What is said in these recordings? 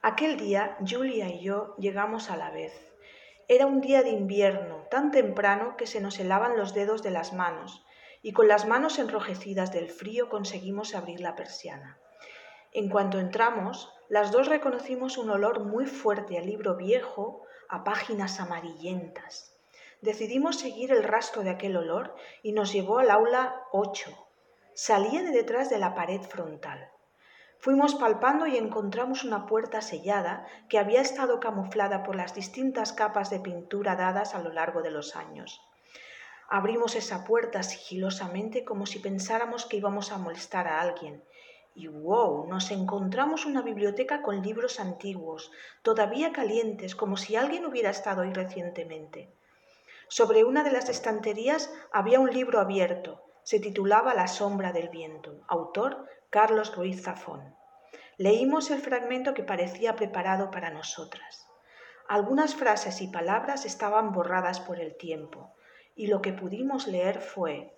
Aquel día Julia y yo llegamos a la vez. Era un día de invierno, tan temprano que se nos helaban los dedos de las manos, y con las manos enrojecidas del frío conseguimos abrir la persiana. En cuanto entramos, las dos reconocimos un olor muy fuerte a libro viejo, a páginas amarillentas. Decidimos seguir el rastro de aquel olor y nos llevó al aula 8. Salía de detrás de la pared frontal. Fuimos palpando y encontramos una puerta sellada que había estado camuflada por las distintas capas de pintura dadas a lo largo de los años. Abrimos esa puerta sigilosamente como si pensáramos que íbamos a molestar a alguien. Y wow, nos encontramos una biblioteca con libros antiguos, todavía calientes, como si alguien hubiera estado ahí recientemente. Sobre una de las estanterías había un libro abierto. Se titulaba La sombra del viento, autor Carlos Ruiz Zafón. Leímos el fragmento que parecía preparado para nosotras. Algunas frases y palabras estaban borradas por el tiempo, y lo que pudimos leer fue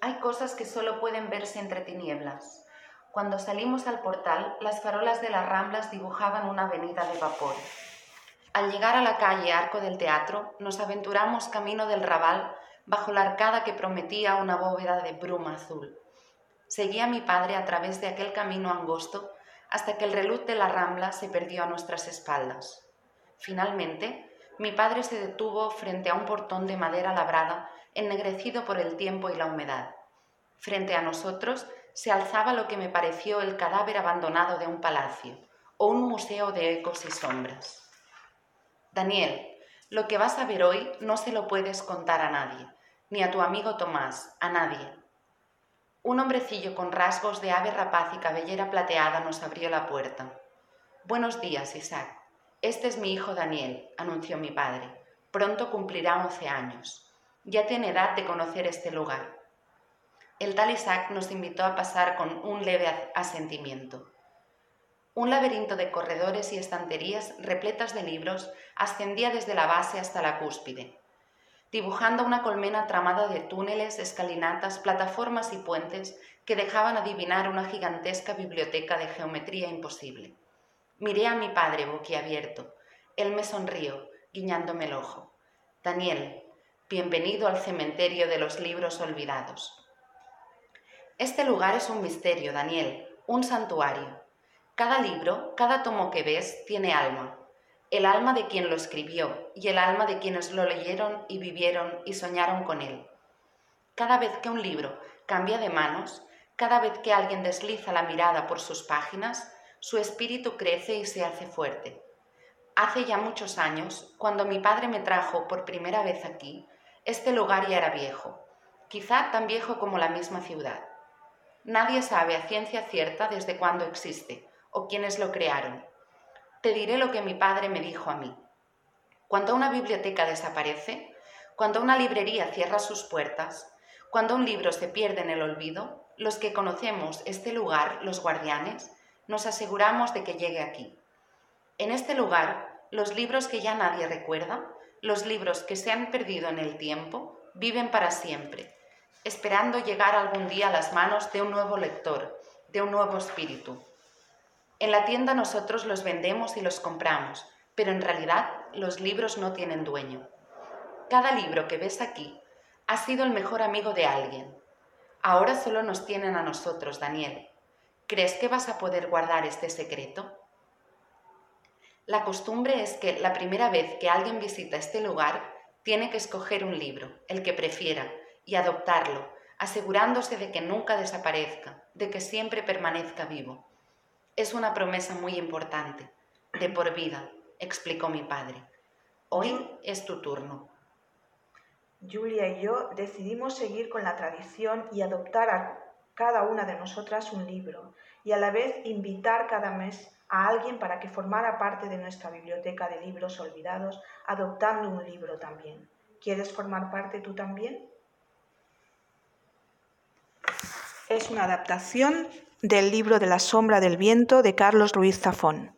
Hay cosas que solo pueden verse entre tinieblas. Cuando salimos al portal, las farolas de las ramblas dibujaban una avenida de vapor. Al llegar a la calle Arco del Teatro, nos aventuramos camino del Raval bajo la arcada que prometía una bóveda de bruma azul. Seguí a mi padre a través de aquel camino angosto hasta que el reluz de la rambla se perdió a nuestras espaldas. Finalmente, mi padre se detuvo frente a un portón de madera labrada, ennegrecido por el tiempo y la humedad. Frente a nosotros se alzaba lo que me pareció el cadáver abandonado de un palacio o un museo de ecos y sombras. Daniel, lo que vas a ver hoy no se lo puedes contar a nadie, ni a tu amigo Tomás, a nadie. Un hombrecillo con rasgos de ave rapaz y cabellera plateada nos abrió la puerta. Buenos días, Isaac. Este es mi hijo Daniel, anunció mi padre. Pronto cumplirá once años. Ya tiene edad de conocer este lugar. El tal Isaac nos invitó a pasar con un leve asentimiento. Un laberinto de corredores y estanterías repletas de libros ascendía desde la base hasta la cúspide, dibujando una colmena tramada de túneles, escalinatas, plataformas y puentes que dejaban adivinar una gigantesca biblioteca de geometría imposible. Miré a mi padre boquiabierto. Él me sonrió, guiñándome el ojo. Daniel, bienvenido al cementerio de los libros olvidados. Este lugar es un misterio, Daniel, un santuario. Cada libro, cada tomo que ves, tiene alma. El alma de quien lo escribió y el alma de quienes lo leyeron y vivieron y soñaron con él. Cada vez que un libro cambia de manos, cada vez que alguien desliza la mirada por sus páginas, su espíritu crece y se hace fuerte. Hace ya muchos años, cuando mi padre me trajo por primera vez aquí, este lugar ya era viejo, quizá tan viejo como la misma ciudad. Nadie sabe a ciencia cierta desde cuándo existe, o quienes lo crearon. Te diré lo que mi padre me dijo a mí. Cuando una biblioteca desaparece, cuando una librería cierra sus puertas, cuando un libro se pierde en el olvido, los que conocemos este lugar, los guardianes, nos aseguramos de que llegue aquí. En este lugar, los libros que ya nadie recuerda, los libros que se han perdido en el tiempo, viven para siempre, esperando llegar algún día a las manos de un nuevo lector, de un nuevo espíritu. En la tienda nosotros los vendemos y los compramos, pero en realidad los libros no tienen dueño. Cada libro que ves aquí ha sido el mejor amigo de alguien. Ahora solo nos tienen a nosotros, Daniel. ¿Crees que vas a poder guardar este secreto? La costumbre es que la primera vez que alguien visita este lugar tiene que escoger un libro, el que prefiera, y adoptarlo, asegurándose de que nunca desaparezca, de que siempre permanezca vivo. Es una promesa muy importante, de por vida, explicó mi padre. Hoy es tu turno. Julia y yo decidimos seguir con la tradición y adoptar a cada una de nosotras un libro y a la vez invitar cada mes a alguien para que formara parte de nuestra biblioteca de libros olvidados, adoptando un libro también. ¿Quieres formar parte tú también? Es una adaptación del libro de la sombra del viento de Carlos Ruiz Zafón.